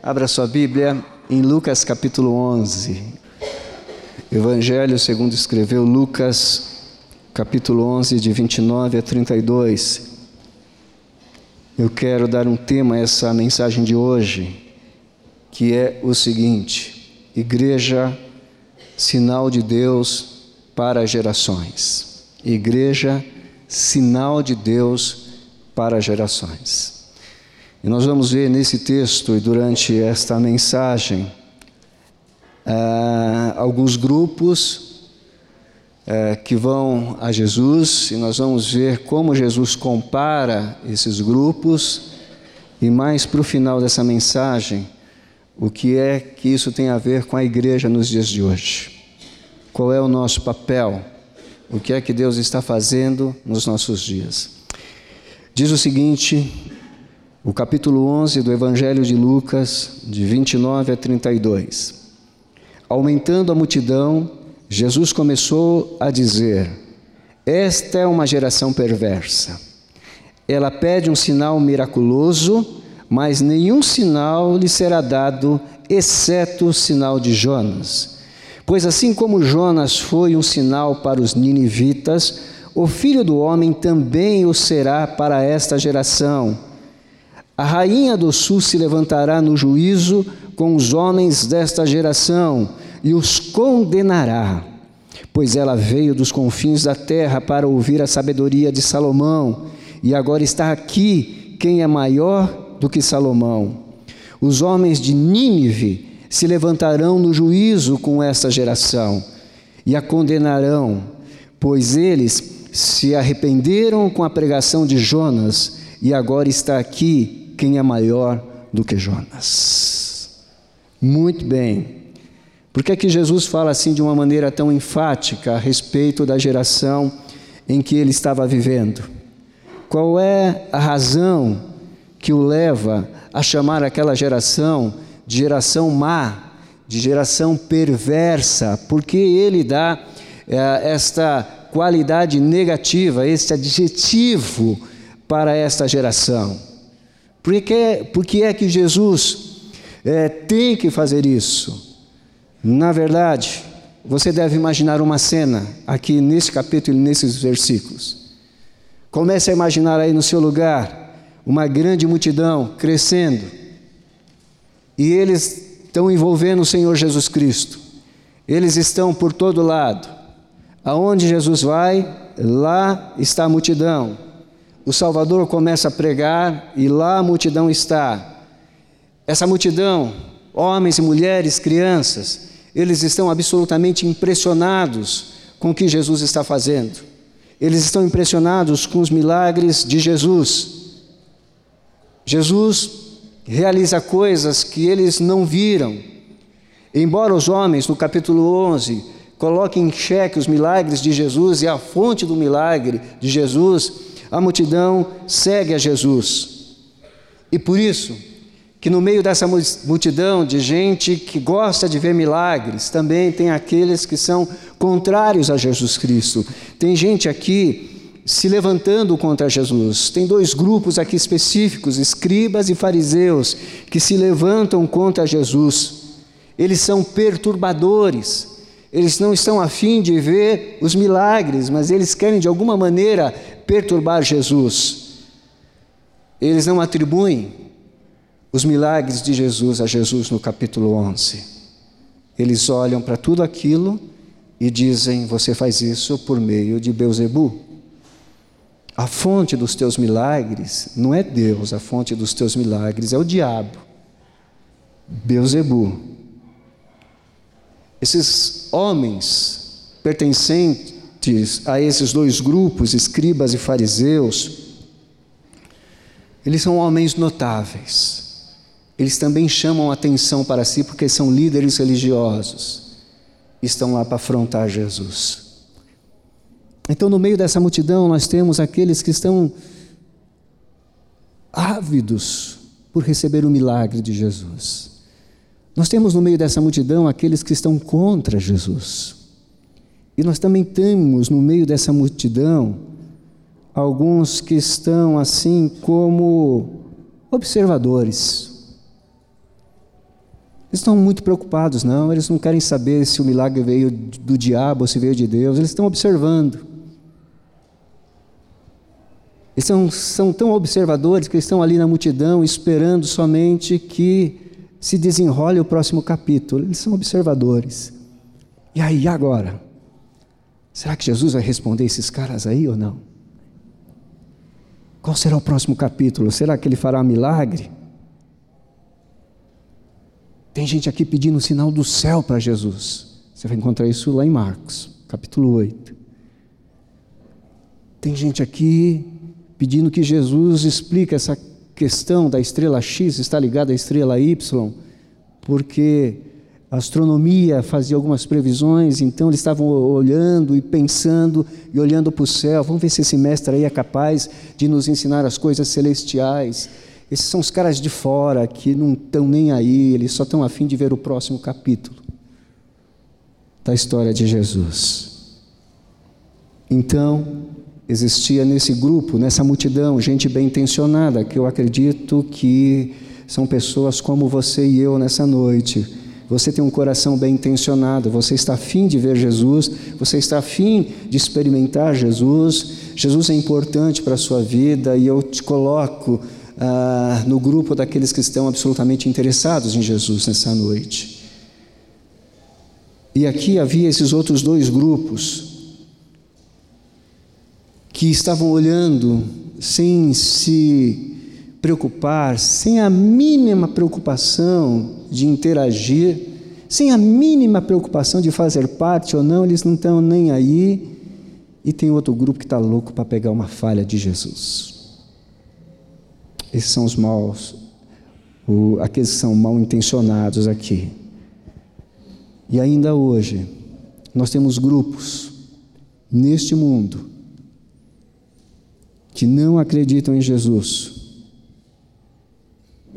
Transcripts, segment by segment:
Abra sua Bíblia em Lucas capítulo 11. Evangelho segundo escreveu Lucas capítulo 11, de 29 a 32. Eu quero dar um tema a essa mensagem de hoje, que é o seguinte: Igreja, sinal de Deus para gerações. Igreja, sinal de Deus para gerações. E nós vamos ver nesse texto e durante esta mensagem uh, alguns grupos uh, que vão a Jesus e nós vamos ver como Jesus compara esses grupos e mais para o final dessa mensagem o que é que isso tem a ver com a igreja nos dias de hoje. Qual é o nosso papel? O que é que Deus está fazendo nos nossos dias? Diz o seguinte, o capítulo 11 do Evangelho de Lucas, de 29 a 32. Aumentando a multidão, Jesus começou a dizer: Esta é uma geração perversa. Ela pede um sinal miraculoso, mas nenhum sinal lhe será dado, exceto o sinal de Jonas. Pois assim como Jonas foi um sinal para os ninivitas, o filho do homem também o será para esta geração. A rainha do sul se levantará no juízo com os homens desta geração e os condenará, pois ela veio dos confins da terra para ouvir a sabedoria de Salomão, e agora está aqui quem é maior do que Salomão. Os homens de Nínive se levantarão no juízo com esta geração e a condenarão, pois eles se arrependeram com a pregação de Jonas, e agora está aqui quem é maior do que Jonas. Muito bem. Por que é que Jesus fala assim de uma maneira tão enfática a respeito da geração em que ele estava vivendo? Qual é a razão que o leva a chamar aquela geração de geração má, de geração perversa? Porque ele dá é, esta qualidade negativa, este adjetivo para esta geração? Por que, por que é que Jesus é, tem que fazer isso? Na verdade, você deve imaginar uma cena aqui nesse capítulo e nesses versículos. Comece a imaginar aí no seu lugar uma grande multidão crescendo e eles estão envolvendo o Senhor Jesus Cristo. Eles estão por todo lado. Aonde Jesus vai, lá está a multidão o Salvador começa a pregar e lá a multidão está. Essa multidão, homens e mulheres, crianças, eles estão absolutamente impressionados com o que Jesus está fazendo. Eles estão impressionados com os milagres de Jesus. Jesus realiza coisas que eles não viram. Embora os homens, no capítulo 11, coloquem em xeque os milagres de Jesus e a fonte do milagre de Jesus, a multidão segue a Jesus. E por isso, que no meio dessa multidão de gente que gosta de ver milagres, também tem aqueles que são contrários a Jesus Cristo. Tem gente aqui se levantando contra Jesus. Tem dois grupos aqui específicos, escribas e fariseus, que se levantam contra Jesus. Eles são perturbadores. Eles não estão afim de ver os milagres, mas eles querem de alguma maneira perturbar Jesus. Eles não atribuem os milagres de Jesus a Jesus no capítulo 11. Eles olham para tudo aquilo e dizem: Você faz isso por meio de Beuzebu. A fonte dos teus milagres não é Deus, a fonte dos teus milagres é o diabo. Beuzebu. Esses homens pertencentes a esses dois grupos, escribas e fariseus, eles são homens notáveis. Eles também chamam atenção para si porque são líderes religiosos. Estão lá para afrontar Jesus. Então, no meio dessa multidão, nós temos aqueles que estão ávidos por receber o milagre de Jesus. Nós temos no meio dessa multidão aqueles que estão contra Jesus. E nós também temos no meio dessa multidão alguns que estão assim como observadores. Eles estão muito preocupados, não, eles não querem saber se o milagre veio do diabo ou se veio de Deus, eles estão observando. Eles são, são tão observadores que estão ali na multidão esperando somente que se desenrole o próximo capítulo. Eles são observadores. E aí, agora? Será que Jesus vai responder esses caras aí ou não? Qual será o próximo capítulo? Será que ele fará um milagre? Tem gente aqui pedindo o sinal do céu para Jesus. Você vai encontrar isso lá em Marcos, capítulo 8. Tem gente aqui pedindo que Jesus explique essa questão da estrela X está ligada à estrela Y, porque a astronomia fazia algumas previsões, então eles estavam olhando e pensando e olhando para o céu. Vamos ver se esse mestre aí é capaz de nos ensinar as coisas celestiais. Esses são os caras de fora que não estão nem aí, eles só estão afim de ver o próximo capítulo da história de Jesus. Então, existia nesse grupo, nessa multidão, gente bem intencionada, que eu acredito que são pessoas como você e eu nessa noite. Você tem um coração bem intencionado, você está afim de ver Jesus, você está afim de experimentar Jesus. Jesus é importante para a sua vida e eu te coloco ah, no grupo daqueles que estão absolutamente interessados em Jesus nessa noite. E aqui havia esses outros dois grupos que estavam olhando sem se preocupar, sem a mínima preocupação de interagir, sem a mínima preocupação de fazer parte ou não, eles não estão nem aí. E tem outro grupo que está louco para pegar uma falha de Jesus. Esses são os maus, o, aqueles que são mal intencionados aqui. E ainda hoje, nós temos grupos neste mundo que não acreditam em Jesus.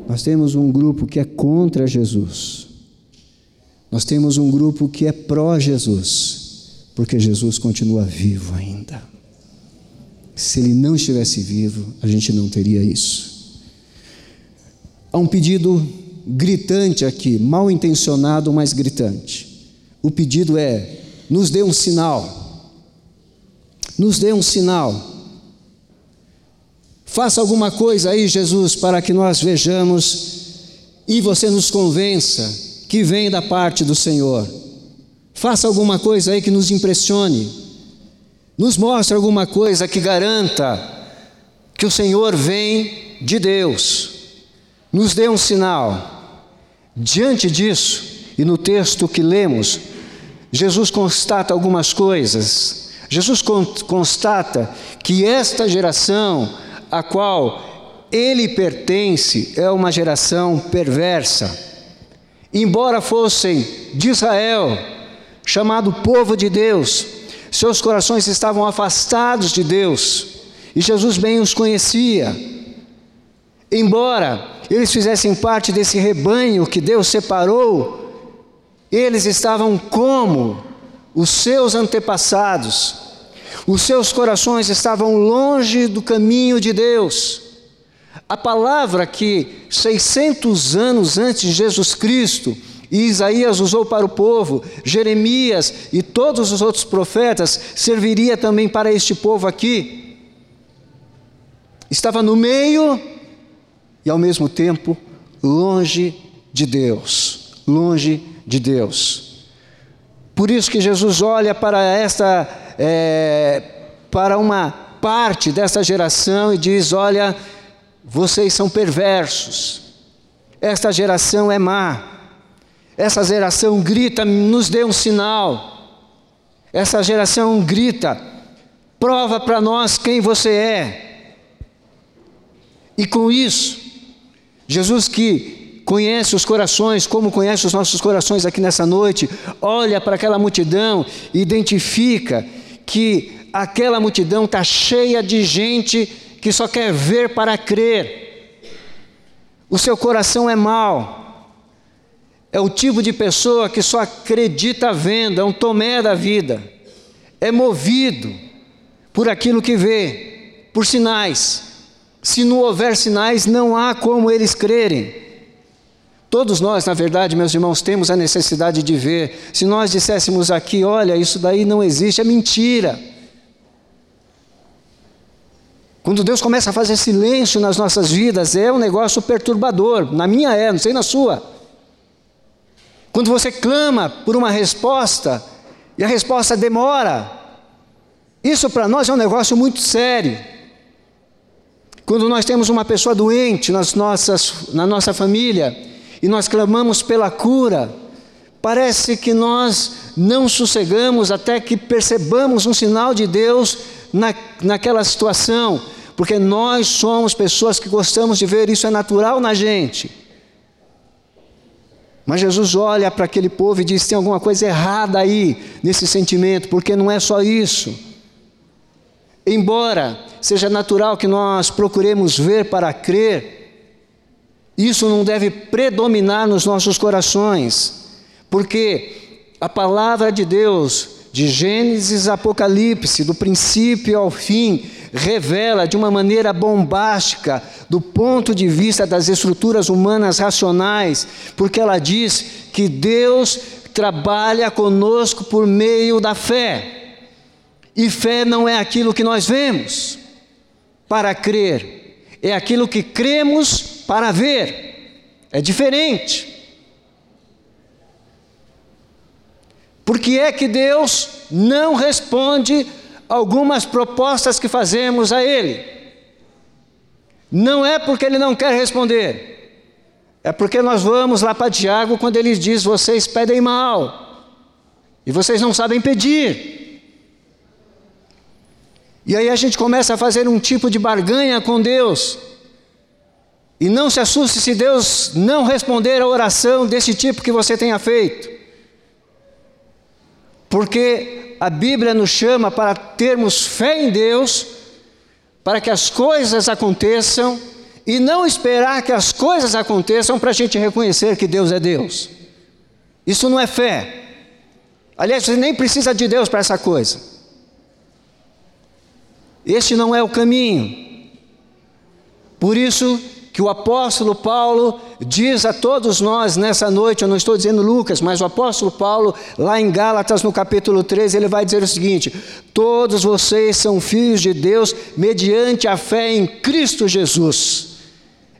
Nós temos um grupo que é contra Jesus. Nós temos um grupo que é pró-Jesus, porque Jesus continua vivo ainda. Se ele não estivesse vivo, a gente não teria isso. Há um pedido gritante aqui, mal intencionado, mas gritante. O pedido é: nos dê um sinal. Nos dê um sinal. Faça alguma coisa aí, Jesus, para que nós vejamos e você nos convença que vem da parte do Senhor. Faça alguma coisa aí que nos impressione. Nos mostre alguma coisa que garanta que o Senhor vem de Deus nos dê um sinal. Diante disso, e no texto que lemos, Jesus constata algumas coisas. Jesus constata que esta geração a qual ele pertence é uma geração perversa. Embora fossem de Israel, chamado povo de Deus, seus corações estavam afastados de Deus, e Jesus bem os conhecia. Embora eles fizessem parte desse rebanho que Deus separou, eles estavam como os seus antepassados, os seus corações estavam longe do caminho de Deus. A palavra que 600 anos antes de Jesus Cristo, Isaías usou para o povo, Jeremias e todos os outros profetas, serviria também para este povo aqui. Estava no meio e ao mesmo tempo longe de Deus, longe de Deus. Por isso que Jesus olha para esta, é, para uma parte dessa geração e diz: Olha, vocês são perversos, esta geração é má, essa geração grita, nos dê um sinal, essa geração grita, prova para nós quem você é. E com isso, Jesus que conhece os corações, como conhece os nossos corações aqui nessa noite, olha para aquela multidão identifica que aquela multidão está cheia de gente que só quer ver para crer. O seu coração é mau. É o tipo de pessoa que só acredita vendo, é um tomé da vida. É movido por aquilo que vê, por sinais. Se não houver sinais, não há como eles crerem. Todos nós, na verdade, meus irmãos, temos a necessidade de ver. Se nós disséssemos aqui, olha, isso daí não existe, é mentira. Quando Deus começa a fazer silêncio nas nossas vidas, é um negócio perturbador. Na minha é, não sei na sua. Quando você clama por uma resposta e a resposta demora, isso para nós é um negócio muito sério. Quando nós temos uma pessoa doente nas nossas, na nossa família, e nós clamamos pela cura, parece que nós não sossegamos até que percebamos um sinal de Deus na, naquela situação, porque nós somos pessoas que gostamos de ver isso é natural na gente. Mas Jesus olha para aquele povo e diz: tem alguma coisa errada aí nesse sentimento, porque não é só isso. Embora seja natural que nós procuremos ver para crer, isso não deve predominar nos nossos corações, porque a palavra de Deus, de Gênesis a Apocalipse, do princípio ao fim, revela de uma maneira bombástica, do ponto de vista das estruturas humanas racionais, porque ela diz que Deus trabalha conosco por meio da fé. E fé não é aquilo que nós vemos para crer, é aquilo que cremos para ver. É diferente. Por que é que Deus não responde algumas propostas que fazemos a Ele? Não é porque Ele não quer responder, é porque nós vamos lá para Tiago quando ele diz: vocês pedem mal, e vocês não sabem pedir. E aí a gente começa a fazer um tipo de barganha com Deus. E não se assuste se Deus não responder a oração desse tipo que você tenha feito. Porque a Bíblia nos chama para termos fé em Deus, para que as coisas aconteçam, e não esperar que as coisas aconteçam para a gente reconhecer que Deus é Deus. Isso não é fé. Aliás, você nem precisa de Deus para essa coisa. Este não é o caminho. Por isso, que o apóstolo Paulo diz a todos nós nessa noite, eu não estou dizendo Lucas, mas o apóstolo Paulo, lá em Gálatas, no capítulo 13, ele vai dizer o seguinte: Todos vocês são filhos de Deus mediante a fé em Cristo Jesus.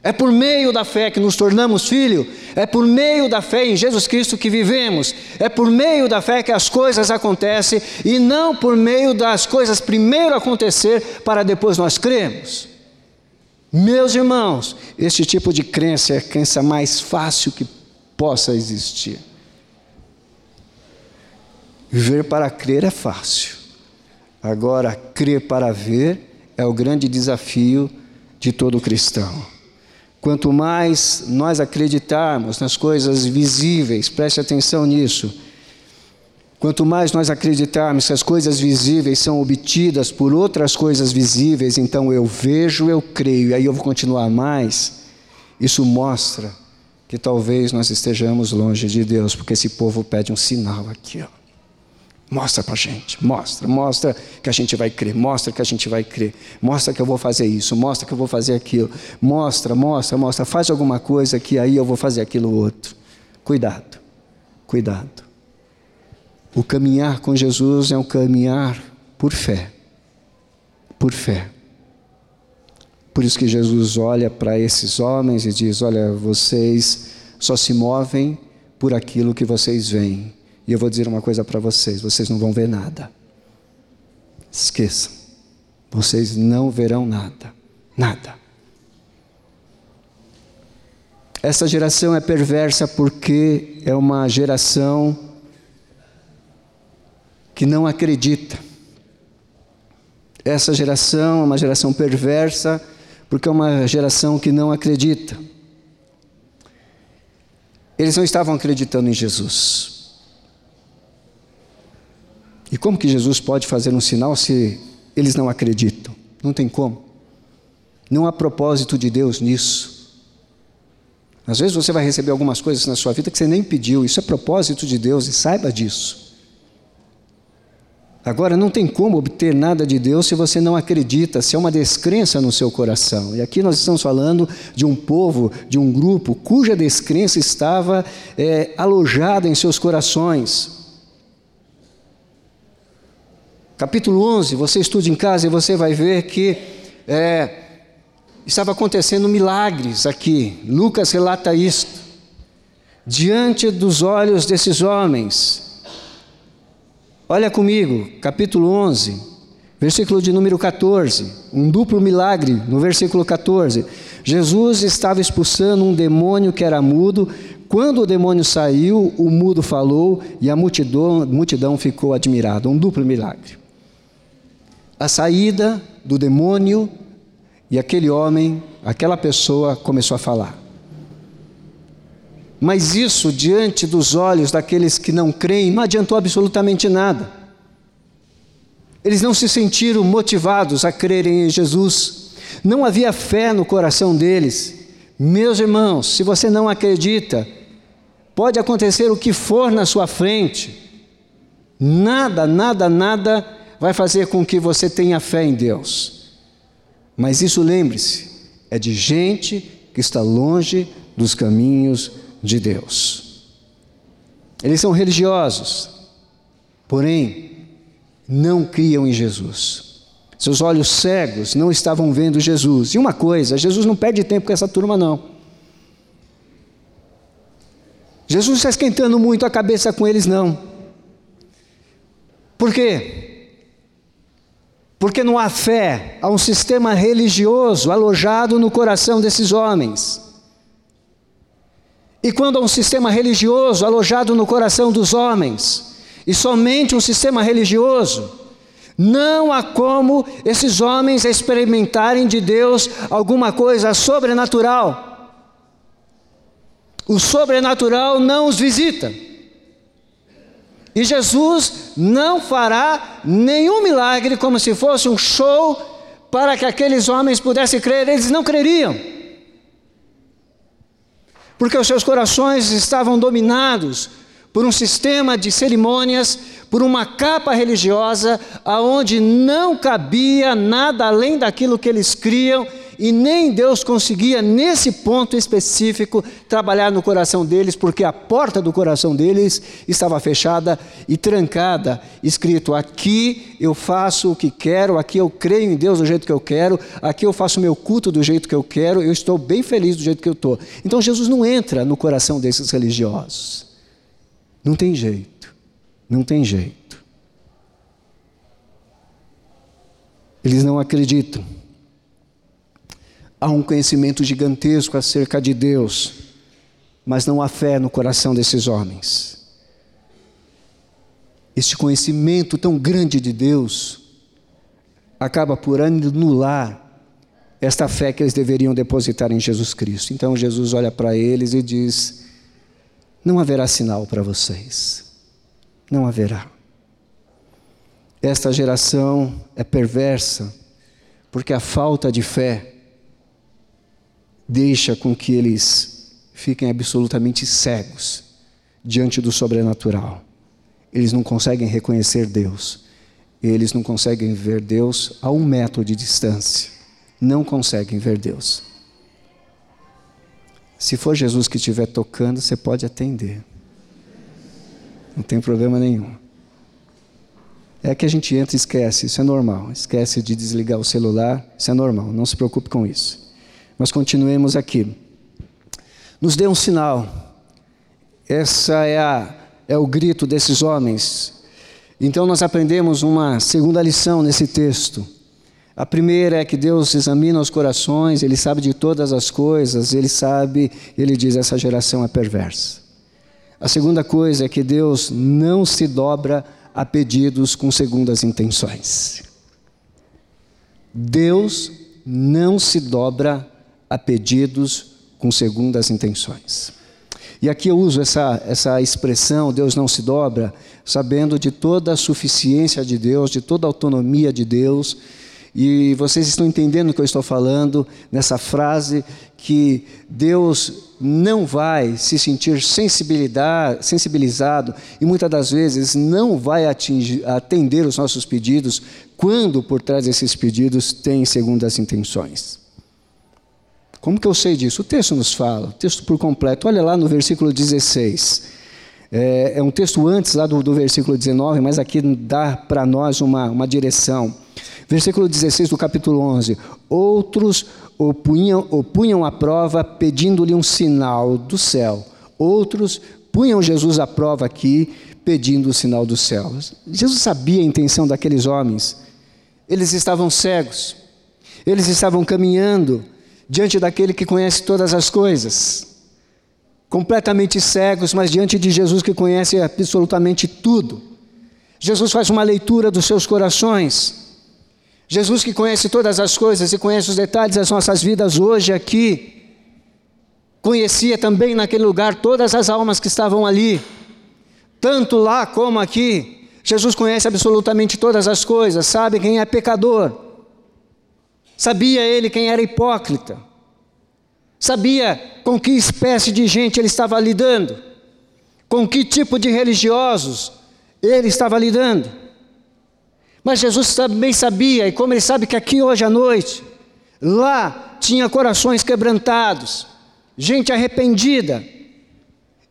É por meio da fé que nos tornamos filhos, é por meio da fé em Jesus Cristo que vivemos, é por meio da fé que as coisas acontecem e não por meio das coisas primeiro acontecer para depois nós cremos. Meus irmãos, este tipo de crença é a crença mais fácil que possa existir. Ver para crer é fácil. Agora, crer para ver é o grande desafio de todo cristão. Quanto mais nós acreditarmos nas coisas visíveis, preste atenção nisso Quanto mais nós acreditarmos que as coisas visíveis são obtidas por outras coisas visíveis, então eu vejo, eu creio, e aí eu vou continuar mais, isso mostra que talvez nós estejamos longe de Deus, porque esse povo pede um sinal aqui, ó. Mostra para a gente, mostra, mostra que a gente vai crer, mostra que a gente vai crer, mostra que eu vou fazer isso, mostra que eu vou fazer aquilo, mostra, mostra, mostra, faz alguma coisa que aí eu vou fazer aquilo outro. Cuidado, cuidado. O caminhar com Jesus é um caminhar por fé. Por fé. Por isso que Jesus olha para esses homens e diz: Olha, vocês só se movem por aquilo que vocês veem. E eu vou dizer uma coisa para vocês: vocês não vão ver nada. Esqueçam. Vocês não verão nada. Nada. Essa geração é perversa porque é uma geração que não acredita. Essa geração é uma geração perversa, porque é uma geração que não acredita. Eles não estavam acreditando em Jesus. E como que Jesus pode fazer um sinal se eles não acreditam? Não tem como. Não há propósito de Deus nisso. Às vezes você vai receber algumas coisas na sua vida que você nem pediu, isso é propósito de Deus e saiba disso. Agora, não tem como obter nada de Deus se você não acredita, se é uma descrença no seu coração. E aqui nós estamos falando de um povo, de um grupo, cuja descrença estava é, alojada em seus corações. Capítulo 11, você estuda em casa e você vai ver que é, estava acontecendo milagres aqui. Lucas relata isto. Diante dos olhos desses homens, Olha comigo, capítulo 11, versículo de número 14, um duplo milagre no versículo 14. Jesus estava expulsando um demônio que era mudo. Quando o demônio saiu, o mudo falou e a multidão, multidão ficou admirada. Um duplo milagre. A saída do demônio e aquele homem, aquela pessoa começou a falar. Mas isso, diante dos olhos daqueles que não creem, não adiantou absolutamente nada. Eles não se sentiram motivados a crerem em Jesus. Não havia fé no coração deles. Meus irmãos, se você não acredita, pode acontecer o que for na sua frente, nada, nada, nada vai fazer com que você tenha fé em Deus. Mas isso lembre-se, é de gente que está longe dos caminhos de Deus. Eles são religiosos, porém não criam em Jesus. Seus olhos cegos não estavam vendo Jesus. E uma coisa, Jesus não perde tempo com essa turma, não. Jesus está esquentando muito a cabeça com eles, não. Por quê? Porque não há fé, há um sistema religioso alojado no coração desses homens. E quando há um sistema religioso alojado no coração dos homens, e somente um sistema religioso, não há como esses homens experimentarem de Deus alguma coisa sobrenatural. O sobrenatural não os visita. E Jesus não fará nenhum milagre como se fosse um show para que aqueles homens pudessem crer, eles não creriam porque os seus corações estavam dominados por um sistema de cerimônias, por uma capa religiosa, aonde não cabia nada além daquilo que eles criam, e nem Deus conseguia, nesse ponto específico, trabalhar no coração deles, porque a porta do coração deles estava fechada e trancada, escrito: aqui eu faço o que quero, aqui eu creio em Deus do jeito que eu quero, aqui eu faço meu culto do jeito que eu quero, eu estou bem feliz do jeito que eu estou. Então Jesus não entra no coração desses religiosos. Não tem jeito, não tem jeito. Eles não acreditam há um conhecimento gigantesco acerca de Deus, mas não há fé no coração desses homens. Este conhecimento tão grande de Deus acaba por anular esta fé que eles deveriam depositar em Jesus Cristo. Então Jesus olha para eles e diz: Não haverá sinal para vocês. Não haverá. Esta geração é perversa, porque a falta de fé deixa com que eles fiquem absolutamente cegos diante do sobrenatural. Eles não conseguem reconhecer Deus. Eles não conseguem ver Deus a um metro de distância. Não conseguem ver Deus. Se for Jesus que estiver tocando, você pode atender. Não tem problema nenhum. É que a gente entra e esquece, isso é normal. Esquece de desligar o celular, isso é normal, não se preocupe com isso. Mas continuemos aqui. Nos dê um sinal. Essa é, a, é o grito desses homens. Então nós aprendemos uma segunda lição nesse texto. A primeira é que Deus examina os corações, Ele sabe de todas as coisas, Ele sabe, Ele diz: essa geração é perversa. A segunda coisa é que Deus não se dobra a pedidos com segundas intenções. Deus não se dobra a pedidos com segundas intenções. E aqui eu uso essa, essa expressão, Deus não se dobra, sabendo de toda a suficiência de Deus, de toda a autonomia de Deus E vocês estão entendendo o que eu estou falando nessa frase que Deus não vai se sentir sensibilizado e muitas das vezes não vai atingir, atender os nossos pedidos quando por trás desses pedidos tem segundas intenções. Como que eu sei disso? O texto nos fala, o texto por completo. Olha lá no versículo 16. É, é um texto antes lá do, do versículo 19, mas aqui dá para nós uma, uma direção. Versículo 16 do capítulo 11: Outros o punham, o punham à prova pedindo-lhe um sinal do céu. Outros punham Jesus à prova aqui pedindo o sinal do céu. Jesus sabia a intenção daqueles homens. Eles estavam cegos. Eles estavam caminhando diante daquele que conhece todas as coisas. Completamente cegos, mas diante de Jesus que conhece absolutamente tudo. Jesus faz uma leitura dos seus corações. Jesus que conhece todas as coisas e conhece os detalhes das nossas vidas hoje aqui, conhecia também naquele lugar todas as almas que estavam ali, tanto lá como aqui. Jesus conhece absolutamente todas as coisas, sabe quem é pecador, sabia ele quem era hipócrita, sabia com que espécie de gente ele estava lidando, com que tipo de religiosos ele estava lidando. Mas Jesus também sabia, e como ele sabe que aqui hoje à noite, lá tinha corações quebrantados, gente arrependida,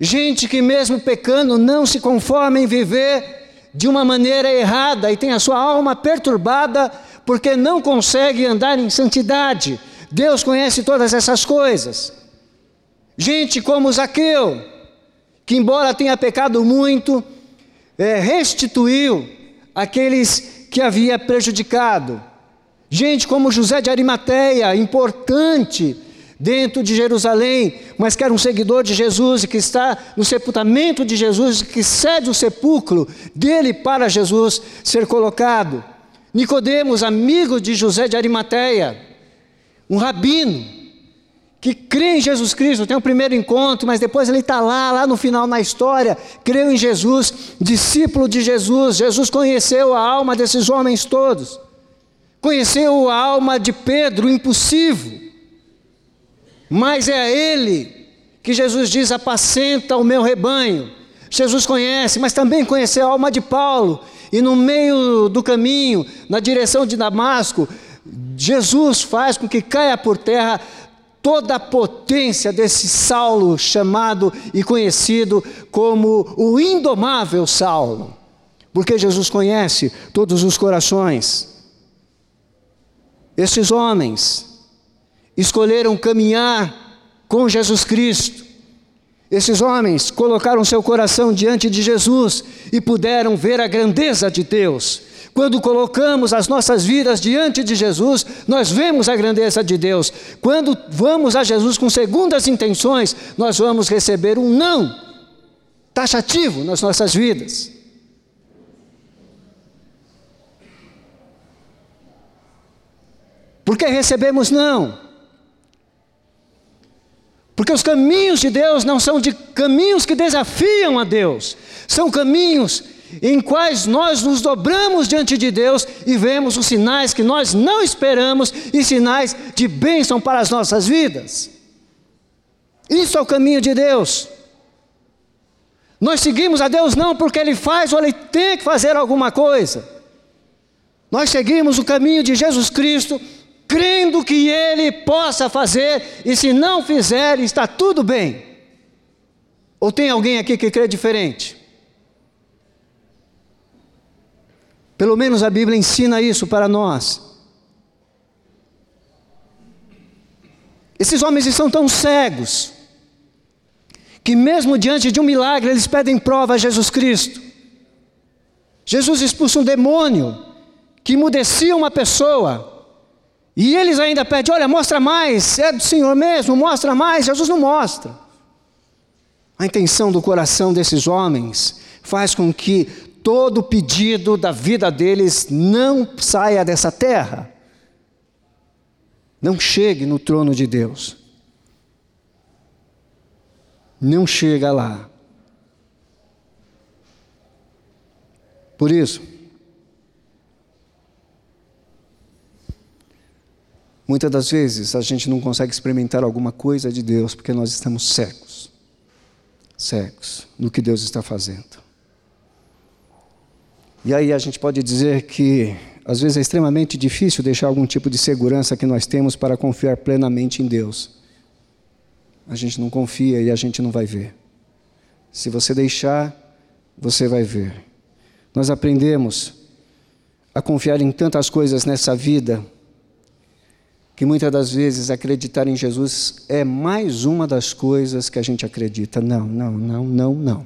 gente que mesmo pecando não se conforma em viver de uma maneira errada e tem a sua alma perturbada porque não consegue andar em santidade. Deus conhece todas essas coisas. Gente como Zaqueu, que embora tenha pecado muito, é, restituiu aqueles que havia prejudicado. Gente como José de Arimateia, importante dentro de Jerusalém, mas que era um seguidor de Jesus e que está no sepultamento de Jesus, que cede o sepulcro dele para Jesus ser colocado. Nicodemos, amigo de José de Arimateia, um rabino, que crê em Jesus Cristo, tem o um primeiro encontro, mas depois ele está lá, lá no final na história, creu em Jesus, discípulo de Jesus. Jesus conheceu a alma desses homens todos, conheceu a alma de Pedro, impossível, mas é a ele que Jesus diz: apacenta o meu rebanho. Jesus conhece, mas também conheceu a alma de Paulo, e no meio do caminho, na direção de Damasco, Jesus faz com que caia por terra toda a potência desse Saulo, chamado e conhecido como o indomável Saulo, porque Jesus conhece todos os corações. Esses homens escolheram caminhar com Jesus Cristo. Esses homens colocaram seu coração diante de Jesus e puderam ver a grandeza de Deus quando colocamos as nossas vidas diante de Jesus, nós vemos a grandeza de Deus. Quando vamos a Jesus com segundas intenções, nós vamos receber um não taxativo nas nossas vidas. Por que recebemos não? Porque os caminhos de Deus não são de caminhos que desafiam a Deus, são caminhos em quais nós nos dobramos diante de Deus e vemos os sinais que nós não esperamos e sinais de bênção para as nossas vidas. Isso é o caminho de Deus. Nós seguimos a Deus não porque Ele faz ou Ele tem que fazer alguma coisa. Nós seguimos o caminho de Jesus Cristo, crendo que Ele possa fazer, e se não fizer, está tudo bem. Ou tem alguém aqui que crê diferente? Pelo menos a Bíblia ensina isso para nós. Esses homens estão tão cegos que, mesmo diante de um milagre, eles pedem prova a Jesus Cristo. Jesus expulsa um demônio que imudecia uma pessoa. E eles ainda pedem: olha, mostra mais, é do Senhor mesmo, mostra mais. Jesus não mostra. A intenção do coração desses homens faz com que todo pedido da vida deles não saia dessa terra, não chegue no trono de Deus, não chega lá. Por isso, Muitas das vezes a gente não consegue experimentar alguma coisa de Deus porque nós estamos cegos cegos no que Deus está fazendo. E aí a gente pode dizer que às vezes é extremamente difícil deixar algum tipo de segurança que nós temos para confiar plenamente em Deus. A gente não confia e a gente não vai ver. Se você deixar, você vai ver. Nós aprendemos a confiar em tantas coisas nessa vida que muitas das vezes acreditar em Jesus é mais uma das coisas que a gente acredita. Não, não, não, não, não.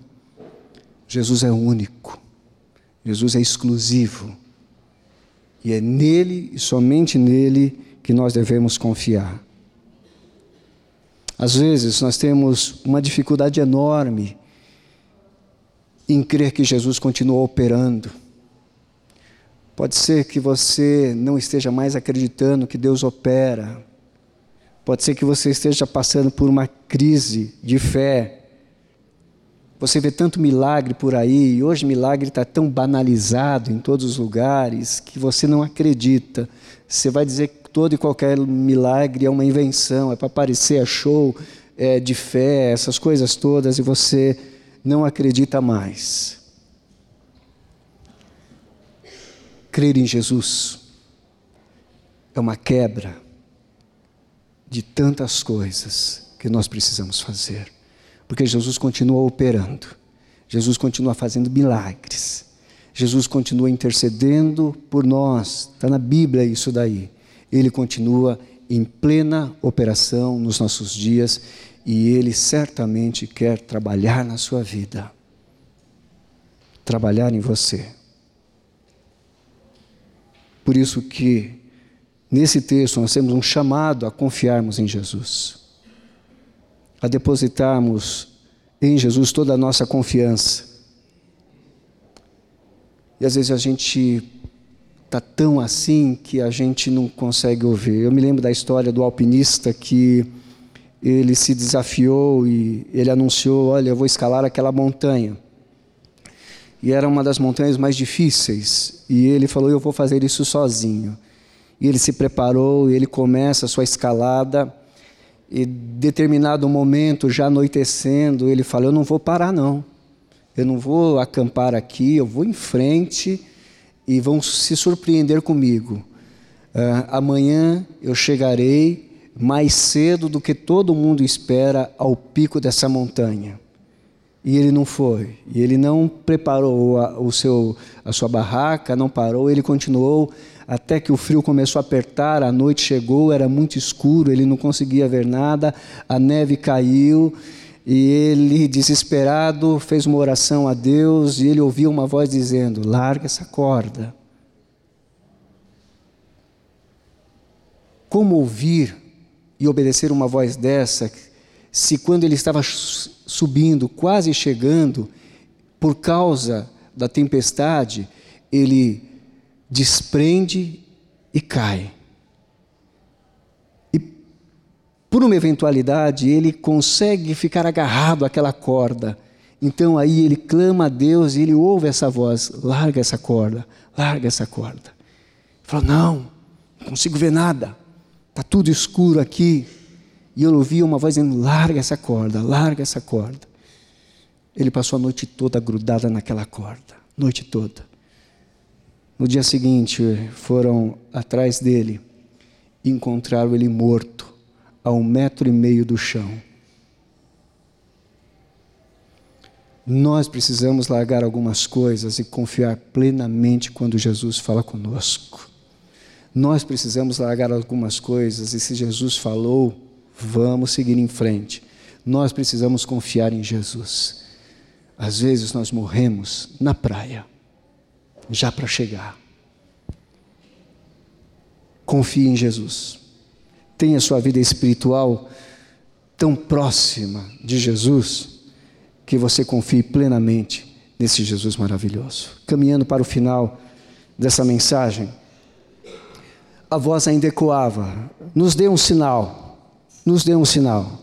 Jesus é único. Jesus é exclusivo. E é nele e somente nele que nós devemos confiar. Às vezes nós temos uma dificuldade enorme em crer que Jesus continua operando Pode ser que você não esteja mais acreditando que Deus opera. Pode ser que você esteja passando por uma crise de fé. Você vê tanto milagre por aí, e hoje milagre está tão banalizado em todos os lugares que você não acredita. Você vai dizer que todo e qualquer milagre é uma invenção, é para parecer é show é, de fé, essas coisas todas, e você não acredita mais. Crer em Jesus é uma quebra de tantas coisas que nós precisamos fazer, porque Jesus continua operando, Jesus continua fazendo milagres, Jesus continua intercedendo por nós, está na Bíblia isso daí. Ele continua em plena operação nos nossos dias e Ele certamente quer trabalhar na sua vida, trabalhar em você. Por isso que nesse texto nós temos um chamado a confiarmos em Jesus, a depositarmos em Jesus toda a nossa confiança. E às vezes a gente está tão assim que a gente não consegue ouvir. Eu me lembro da história do alpinista que ele se desafiou e ele anunciou: Olha, eu vou escalar aquela montanha e era uma das montanhas mais difíceis. E ele falou: Eu vou fazer isso sozinho. E ele se preparou, e ele começa a sua escalada. E determinado momento, já anoitecendo, ele fala: Eu não vou parar, não. Eu não vou acampar aqui, eu vou em frente e vão se surpreender comigo. Uh, amanhã eu chegarei mais cedo do que todo mundo espera ao pico dessa montanha. E ele não foi. E ele não preparou a, o seu, a sua barraca, não parou, ele continuou até que o frio começou a apertar, a noite chegou, era muito escuro, ele não conseguia ver nada, a neve caiu. E ele, desesperado, fez uma oração a Deus e ele ouviu uma voz dizendo: Larga essa corda. Como ouvir e obedecer uma voz dessa, se quando ele estava subindo, quase chegando, por causa da tempestade, ele desprende e cai. E por uma eventualidade, ele consegue ficar agarrado àquela corda. Então aí ele clama a Deus e ele ouve essa voz: larga essa corda, larga essa corda. Ele fala: não, não consigo ver nada, está tudo escuro aqui. E eu ouvi uma voz dizendo: larga essa corda, larga essa corda. Ele passou a noite toda grudada naquela corda, noite toda. No dia seguinte, foram atrás dele e encontraram ele morto, a um metro e meio do chão. Nós precisamos largar algumas coisas e confiar plenamente quando Jesus fala conosco. Nós precisamos largar algumas coisas e se Jesus falou, Vamos seguir em frente. Nós precisamos confiar em Jesus. Às vezes nós morremos na praia, já para chegar. Confie em Jesus. Tenha sua vida espiritual tão próxima de Jesus que você confie plenamente nesse Jesus maravilhoso. Caminhando para o final dessa mensagem, a voz ainda ecoava: nos dê um sinal nos dê um sinal.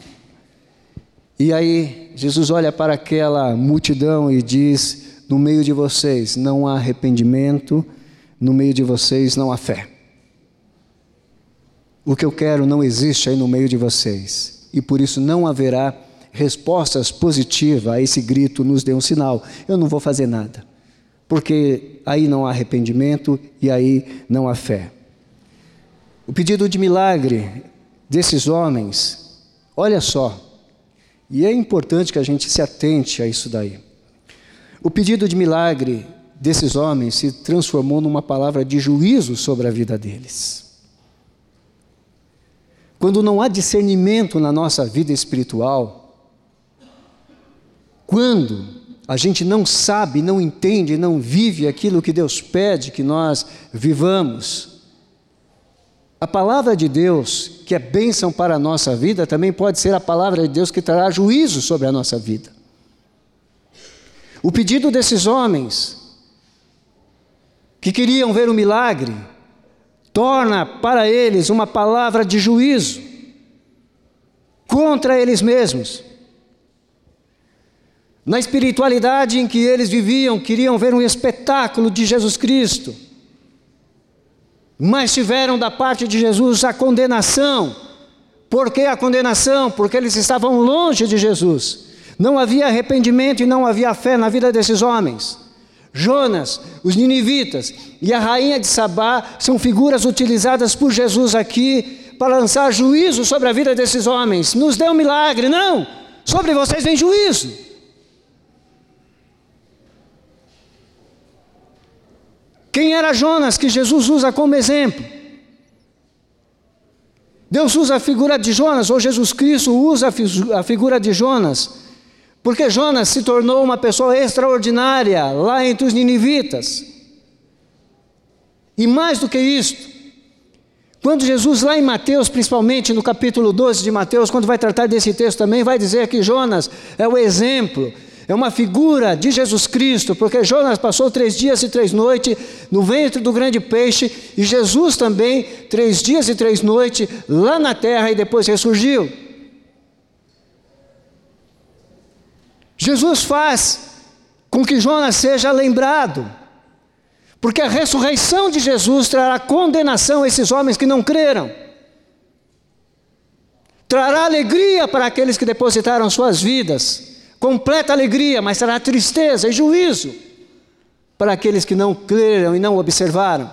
E aí, Jesus olha para aquela multidão e diz: No meio de vocês não há arrependimento, no meio de vocês não há fé. O que eu quero não existe aí no meio de vocês, e por isso não haverá respostas positivas a esse grito, nos dê um sinal. Eu não vou fazer nada, porque aí não há arrependimento e aí não há fé. O pedido de milagre desses homens, olha só, e é importante que a gente se atente a isso daí. O pedido de milagre desses homens se transformou numa palavra de juízo sobre a vida deles. Quando não há discernimento na nossa vida espiritual, quando a gente não sabe, não entende, não vive aquilo que Deus pede que nós vivamos, a palavra de Deus, que é bênção para a nossa vida, também pode ser a palavra de Deus que trará juízo sobre a nossa vida. O pedido desses homens que queriam ver o milagre, torna para eles uma palavra de juízo contra eles mesmos. Na espiritualidade em que eles viviam, queriam ver um espetáculo de Jesus Cristo, mas tiveram da parte de Jesus a condenação. Por que a condenação? Porque eles estavam longe de Jesus. Não havia arrependimento e não havia fé na vida desses homens. Jonas, os ninivitas e a rainha de Sabá são figuras utilizadas por Jesus aqui para lançar juízo sobre a vida desses homens. Nos dê um milagre, não, sobre vocês vem juízo. Quem era Jonas que Jesus usa como exemplo? Deus usa a figura de Jonas, ou Jesus Cristo usa a figura de Jonas porque Jonas se tornou uma pessoa extraordinária lá entre os ninivitas. E mais do que isto, quando Jesus, lá em Mateus, principalmente no capítulo 12 de Mateus, quando vai tratar desse texto também, vai dizer que Jonas é o exemplo, é uma figura de Jesus Cristo, porque Jonas passou três dias e três noites no ventre do grande peixe, e Jesus também, três dias e três noites lá na terra e depois ressurgiu. Jesus faz com que Jonas seja lembrado, porque a ressurreição de Jesus trará condenação a esses homens que não creram, trará alegria para aqueles que depositaram suas vidas, completa alegria, mas trará tristeza e juízo para aqueles que não creram e não observaram.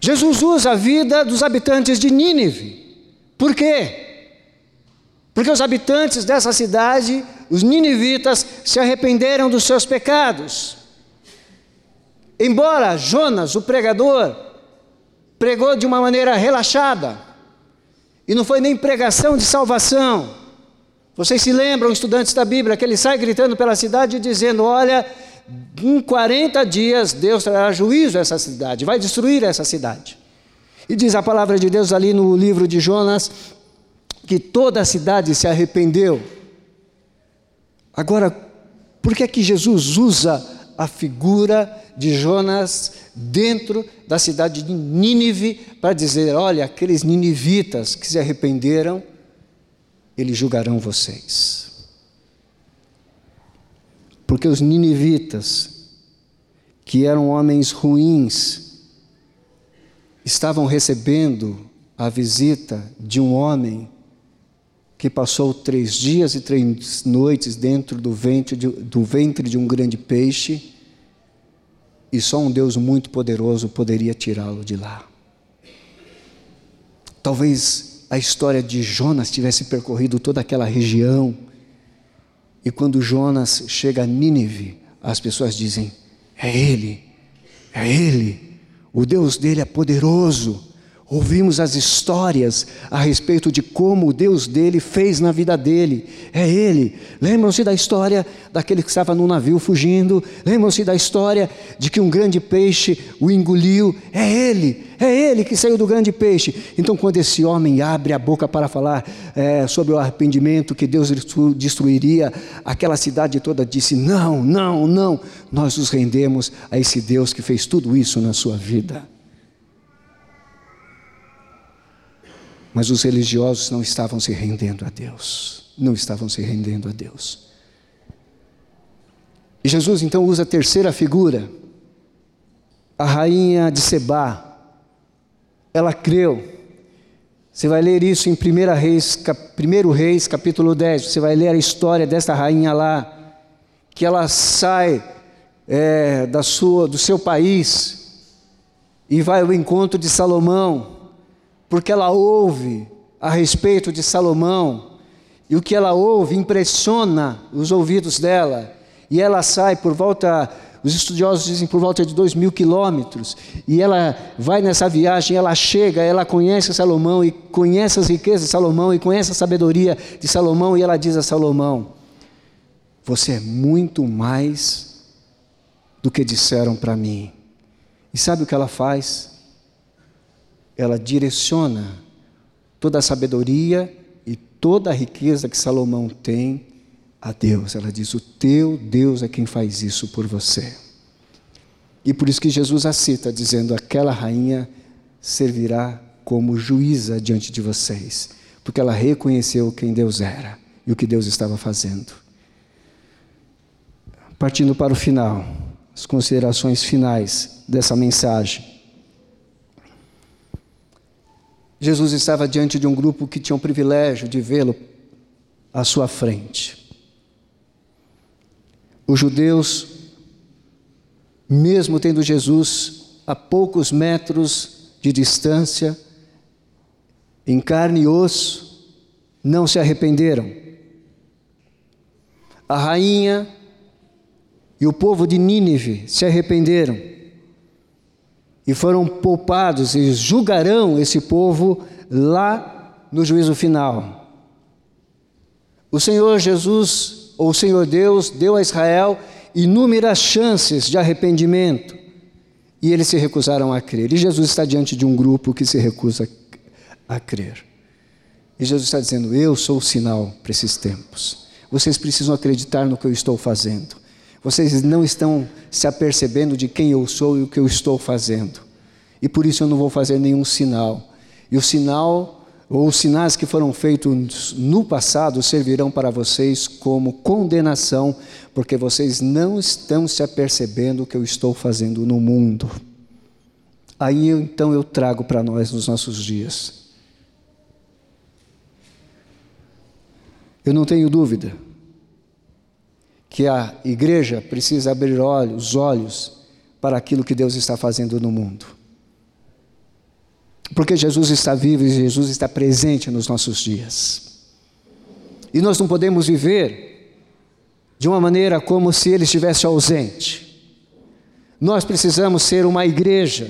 Jesus usa a vida dos habitantes de Nínive. Por quê? Porque os habitantes dessa cidade, os ninivitas, se arrependeram dos seus pecados. Embora Jonas, o pregador, pregou de uma maneira relaxada, e não foi nem pregação de salvação. Vocês se lembram, estudantes da Bíblia, que ele sai gritando pela cidade dizendo: Olha, em 40 dias Deus trará juízo a essa cidade, vai destruir essa cidade. E diz a palavra de Deus ali no livro de Jonas, que toda a cidade se arrependeu. Agora, por que é que Jesus usa a figura de Jonas dentro da cidade de Nínive para dizer: olha, aqueles ninivitas que se arrependeram, eles julgarão vocês. Porque os ninivitas, que eram homens ruins, estavam recebendo a visita de um homem que passou três dias e três noites dentro do ventre, de, do ventre de um grande peixe, e só um Deus muito poderoso poderia tirá-lo de lá. Talvez a história de Jonas tivesse percorrido toda aquela região, e quando Jonas chega a Nínive, as pessoas dizem: É ele, é ele, o Deus dele é poderoso Ouvimos as histórias a respeito de como o Deus dele fez na vida dele. É ele. Lembram-se da história daquele que estava no navio fugindo? Lembram-se da história de que um grande peixe o engoliu? É ele. É ele que saiu do grande peixe. Então, quando esse homem abre a boca para falar é, sobre o arrependimento, que Deus destruiria aquela cidade toda, disse: Não, não, não. Nós nos rendemos a esse Deus que fez tudo isso na sua vida. Mas os religiosos não estavam se rendendo a Deus. Não estavam se rendendo a Deus. E Jesus então usa a terceira figura, a rainha de Sebá, ela creu. Você vai ler isso em 1 Reis, 1 Reis, capítulo 10. Você vai ler a história dessa rainha lá, que ela sai é, da sua, do seu país e vai ao encontro de Salomão, porque ela ouve a respeito de Salomão, e o que ela ouve impressiona os ouvidos dela, e ela sai por volta os estudiosos dizem por volta de dois mil quilômetros. E ela vai nessa viagem, ela chega, ela conhece Salomão e conhece as riquezas de Salomão e conhece a sabedoria de Salomão. E ela diz a Salomão: Você é muito mais do que disseram para mim. E sabe o que ela faz? Ela direciona toda a sabedoria e toda a riqueza que Salomão tem a Deus. Ela diz: O teu Deus é quem faz isso por você. E por isso que Jesus a cita, dizendo: Aquela rainha servirá como juíza diante de vocês, porque ela reconheceu quem Deus era e o que Deus estava fazendo. Partindo para o final, as considerações finais dessa mensagem. Jesus estava diante de um grupo que tinha o privilégio de vê-lo à sua frente. Os judeus, mesmo tendo Jesus a poucos metros de distância, em carne e osso, não se arrependeram. A rainha e o povo de Nínive se arrependeram e foram poupados e julgarão esse povo lá no juízo final. O Senhor Jesus o Senhor Deus deu a Israel inúmeras chances de arrependimento e eles se recusaram a crer. E Jesus está diante de um grupo que se recusa a crer. E Jesus está dizendo: Eu sou o sinal para esses tempos. Vocês precisam acreditar no que eu estou fazendo. Vocês não estão se apercebendo de quem eu sou e o que eu estou fazendo. E por isso eu não vou fazer nenhum sinal. E o sinal ou os sinais que foram feitos no passado servirão para vocês como condenação, porque vocês não estão se apercebendo o que eu estou fazendo no mundo. Aí então eu trago para nós nos nossos dias. Eu não tenho dúvida que a igreja precisa abrir os olhos para aquilo que Deus está fazendo no mundo. Porque Jesus está vivo e Jesus está presente nos nossos dias. E nós não podemos viver de uma maneira como se ele estivesse ausente. Nós precisamos ser uma igreja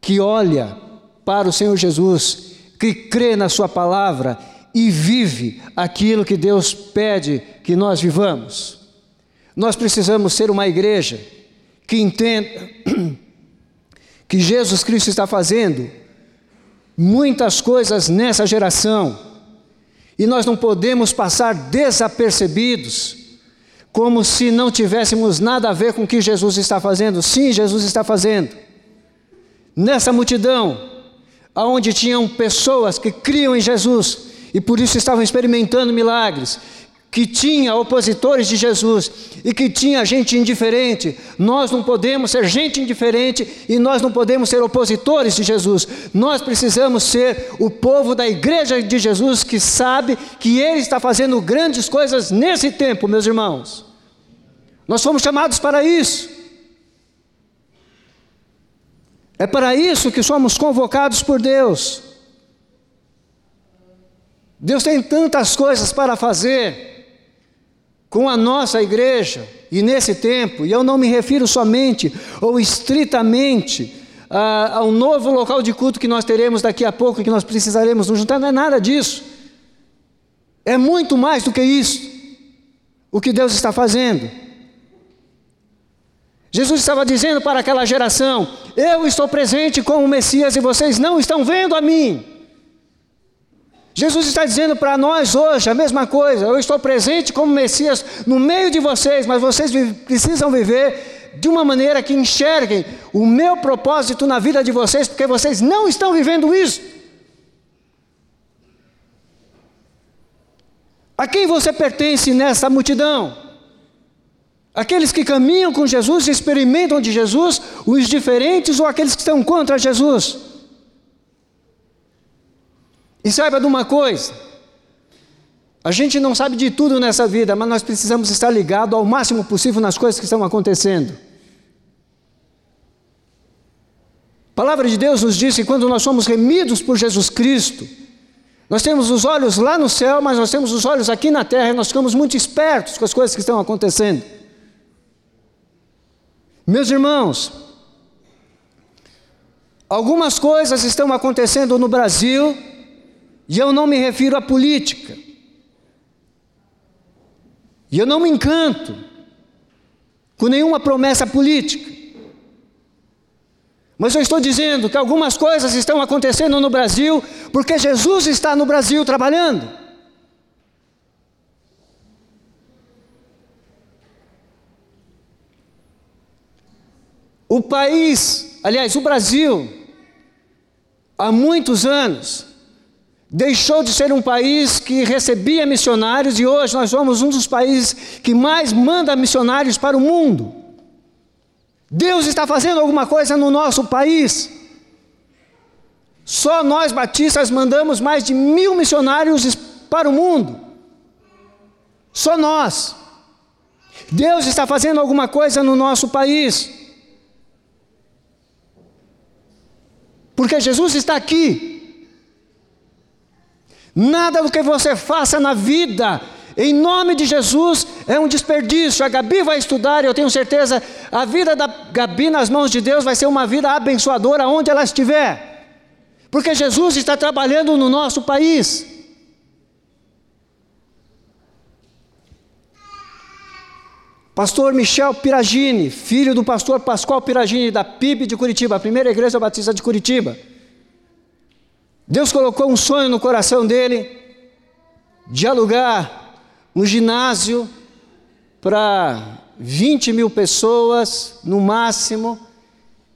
que olha para o Senhor Jesus, que crê na Sua palavra e vive aquilo que Deus pede que nós vivamos. Nós precisamos ser uma igreja que entenda que Jesus Cristo está fazendo muitas coisas nessa geração e nós não podemos passar desapercebidos, como se não tivéssemos nada a ver com o que Jesus está fazendo. Sim, Jesus está fazendo. Nessa multidão, aonde tinham pessoas que criam em Jesus e por isso estavam experimentando milagres, que tinha opositores de Jesus e que tinha gente indiferente. Nós não podemos ser gente indiferente e nós não podemos ser opositores de Jesus. Nós precisamos ser o povo da igreja de Jesus que sabe que Ele está fazendo grandes coisas nesse tempo, meus irmãos. Nós fomos chamados para isso. É para isso que somos convocados por Deus. Deus tem tantas coisas para fazer com a nossa igreja, e nesse tempo, e eu não me refiro somente ou estritamente a, ao novo local de culto que nós teremos daqui a pouco, que nós precisaremos nos juntar, não é nada disso. É muito mais do que isso, o que Deus está fazendo. Jesus estava dizendo para aquela geração: Eu estou presente como Messias e vocês não estão vendo a mim. Jesus está dizendo para nós hoje a mesma coisa. Eu estou presente como Messias no meio de vocês, mas vocês precisam viver de uma maneira que enxerguem o meu propósito na vida de vocês, porque vocês não estão vivendo isso. A quem você pertence nessa multidão? Aqueles que caminham com Jesus, experimentam de Jesus, os diferentes ou aqueles que estão contra Jesus. E saiba de uma coisa: a gente não sabe de tudo nessa vida, mas nós precisamos estar ligados ao máximo possível nas coisas que estão acontecendo. A palavra de Deus nos diz que quando nós somos remidos por Jesus Cristo, nós temos os olhos lá no céu, mas nós temos os olhos aqui na terra e nós ficamos muito espertos com as coisas que estão acontecendo. Meus irmãos, algumas coisas estão acontecendo no Brasil, e eu não me refiro à política. E eu não me encanto com nenhuma promessa política. Mas eu estou dizendo que algumas coisas estão acontecendo no Brasil porque Jesus está no Brasil trabalhando. O país, aliás, o Brasil, há muitos anos, deixou de ser um país que recebia missionários e hoje nós somos um dos países que mais manda missionários para o mundo. Deus está fazendo alguma coisa no nosso país. Só nós batistas mandamos mais de mil missionários para o mundo. Só nós. Deus está fazendo alguma coisa no nosso país. porque Jesus está aqui. Nada do que você faça na vida, em nome de Jesus, é um desperdício. A Gabi vai estudar, eu tenho certeza, a vida da Gabi nas mãos de Deus vai ser uma vida abençoadora onde ela estiver, porque Jesus está trabalhando no nosso país. Pastor Michel Piragini, filho do pastor Pascoal Piragini, da PIB de Curitiba, a primeira igreja batista de Curitiba. Deus colocou um sonho no coração dele de alugar um ginásio para 20 mil pessoas no máximo.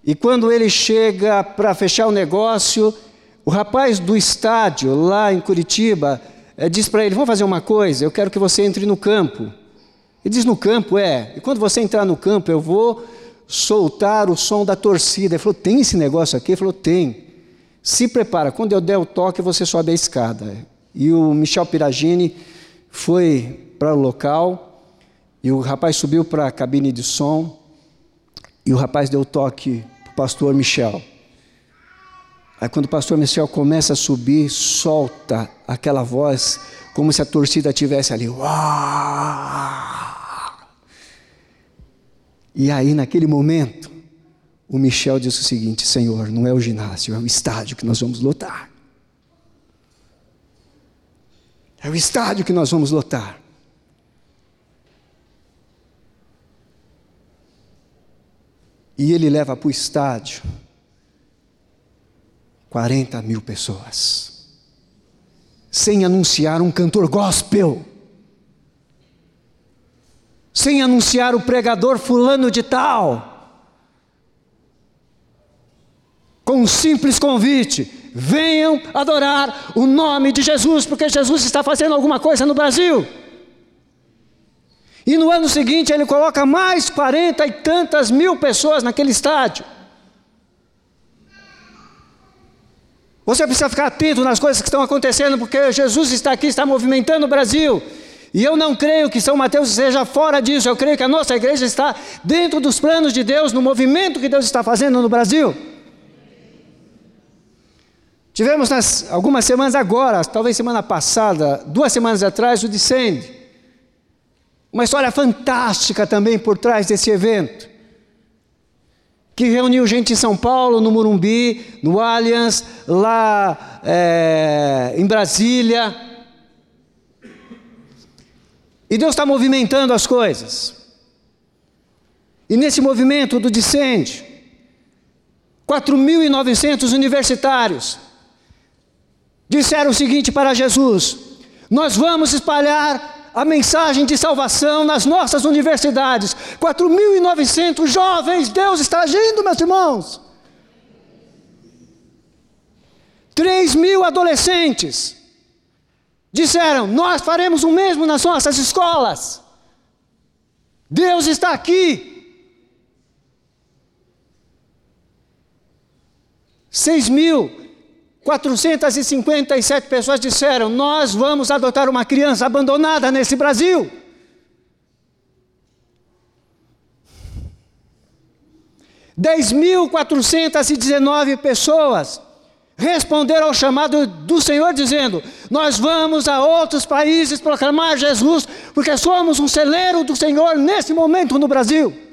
E quando ele chega para fechar o negócio, o rapaz do estádio lá em Curitiba eh, diz para ele: Vamos fazer uma coisa, eu quero que você entre no campo. Ele diz: no campo, é. E quando você entrar no campo, eu vou soltar o som da torcida. Ele falou: tem esse negócio aqui? Ele falou: tem. Se prepara, quando eu der o toque, você sobe a escada. E o Michel Piragini foi para o local, e o rapaz subiu para a cabine de som, e o rapaz deu o toque para o pastor Michel. Aí quando o pastor Michel começa a subir, solta aquela voz, como se a torcida estivesse ali. Uau! E aí, naquele momento, o Michel disse o seguinte: Senhor, não é o ginásio, é o estádio que nós vamos lotar. É o estádio que nós vamos lotar. E ele leva para o estádio 40 mil pessoas, sem anunciar um cantor gospel sem anunciar o pregador fulano de tal. Com um simples convite: venham adorar o nome de Jesus, porque Jesus está fazendo alguma coisa no Brasil. E no ano seguinte ele coloca mais quarenta e tantas mil pessoas naquele estádio. Você precisa ficar atento nas coisas que estão acontecendo, porque Jesus está aqui, está movimentando o Brasil. E eu não creio que São Mateus seja fora disso, eu creio que a nossa igreja está dentro dos planos de Deus, no movimento que Deus está fazendo no Brasil. Tivemos nas, algumas semanas agora, talvez semana passada, duas semanas atrás, o Descende. Uma história fantástica também por trás desse evento. Que reuniu gente em São Paulo, no Murumbi, no Allianz, lá é, em Brasília e Deus está movimentando as coisas. E nesse movimento do Descende, 4.900 universitários disseram o seguinte para Jesus: Nós vamos espalhar a mensagem de salvação nas nossas universidades. 4.900 jovens, Deus está agindo, meus irmãos. 3 mil adolescentes Disseram: Nós faremos o mesmo nas nossas escolas. Deus está aqui. Seis mil quatrocentas e cinquenta e sete pessoas disseram: Nós vamos adotar uma criança abandonada nesse Brasil. Dez mil quatrocentas e dezenove pessoas responderam ao chamado do Senhor, dizendo: Nós vamos a outros países proclamar Jesus, porque somos um celeiro do Senhor nesse momento no Brasil.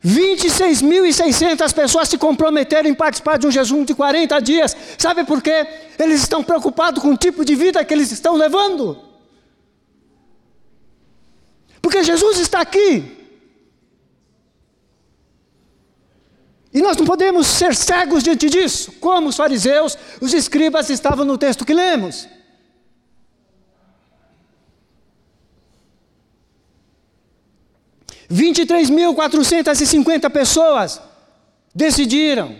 Vinte e seis mil e seiscentas pessoas se comprometeram em participar de um jejum de 40 dias. Sabe por quê? Eles estão preocupados com o tipo de vida que eles estão levando. Porque Jesus está aqui. E nós não podemos ser cegos diante disso, como os fariseus, os escribas estavam no texto que lemos. Vinte e três mil quatrocentas e cinquenta pessoas decidiram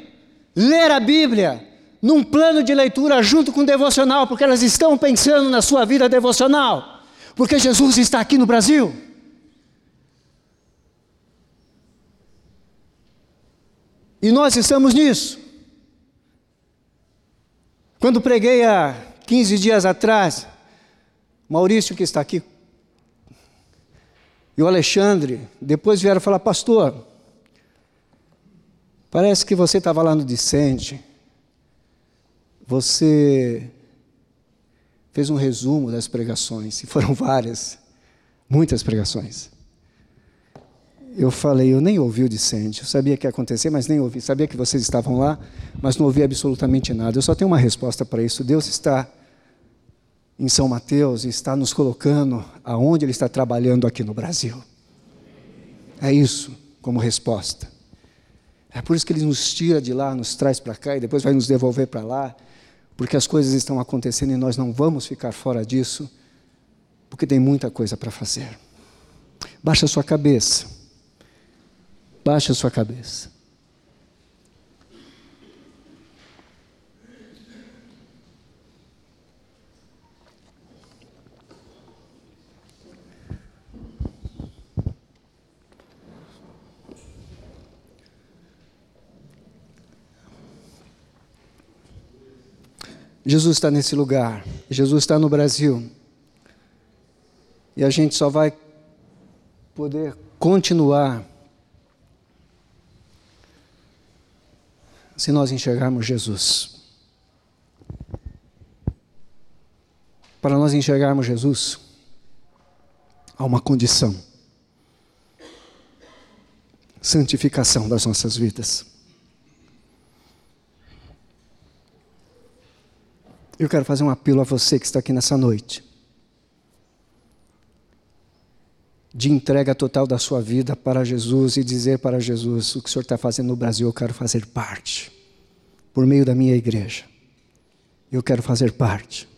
ler a Bíblia num plano de leitura junto com o devocional, porque elas estão pensando na sua vida devocional, porque Jesus está aqui no Brasil. E nós estamos nisso. Quando preguei há 15 dias atrás, Maurício, que está aqui, e o Alexandre, depois vieram falar: Pastor, parece que você estava lá no Dicente, você fez um resumo das pregações, e foram várias, muitas pregações. Eu falei, eu nem ouvi o dissente, eu sabia que ia acontecer, mas nem ouvi. Sabia que vocês estavam lá, mas não ouvi absolutamente nada. Eu só tenho uma resposta para isso. Deus está em São Mateus e está nos colocando aonde Ele está trabalhando aqui no Brasil. É isso como resposta. É por isso que Ele nos tira de lá, nos traz para cá e depois vai nos devolver para lá, porque as coisas estão acontecendo e nós não vamos ficar fora disso, porque tem muita coisa para fazer. Baixa sua cabeça. Baixe a sua cabeça. Jesus está nesse lugar, Jesus está no Brasil. E a gente só vai poder continuar se nós enxergarmos Jesus. Para nós enxergarmos Jesus, há uma condição: santificação das nossas vidas. Eu quero fazer um apelo a você que está aqui nessa noite. de entrega total da sua vida para Jesus e dizer para Jesus: o que o Senhor está fazendo no Brasil, eu quero fazer parte, por meio da minha igreja. Eu quero fazer parte.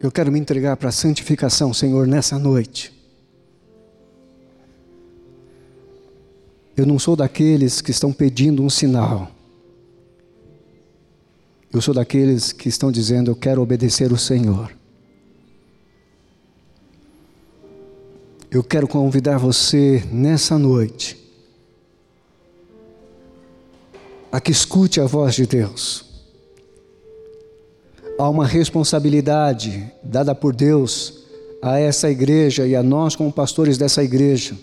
Eu quero me entregar para a santificação, Senhor, nessa noite. Eu não sou daqueles que estão pedindo um sinal. Eu sou daqueles que estão dizendo: Eu quero obedecer o Senhor. Eu quero convidar você nessa noite a que escute a voz de Deus. Há uma responsabilidade dada por Deus a essa igreja e a nós, como pastores dessa igreja.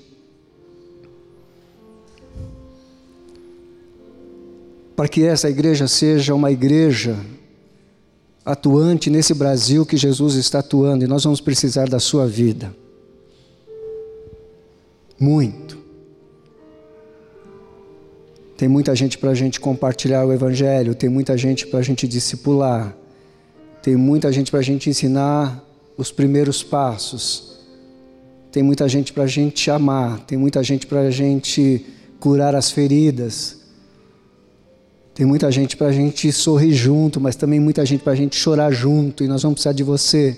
Para que essa igreja seja uma igreja atuante nesse Brasil que Jesus está atuando, e nós vamos precisar da sua vida. Muito. Tem muita gente para a gente compartilhar o Evangelho, tem muita gente para a gente discipular, tem muita gente para a gente ensinar os primeiros passos, tem muita gente para a gente amar, tem muita gente para a gente curar as feridas, tem muita gente para a gente sorrir junto, mas também muita gente para a gente chorar junto, e nós vamos precisar de você.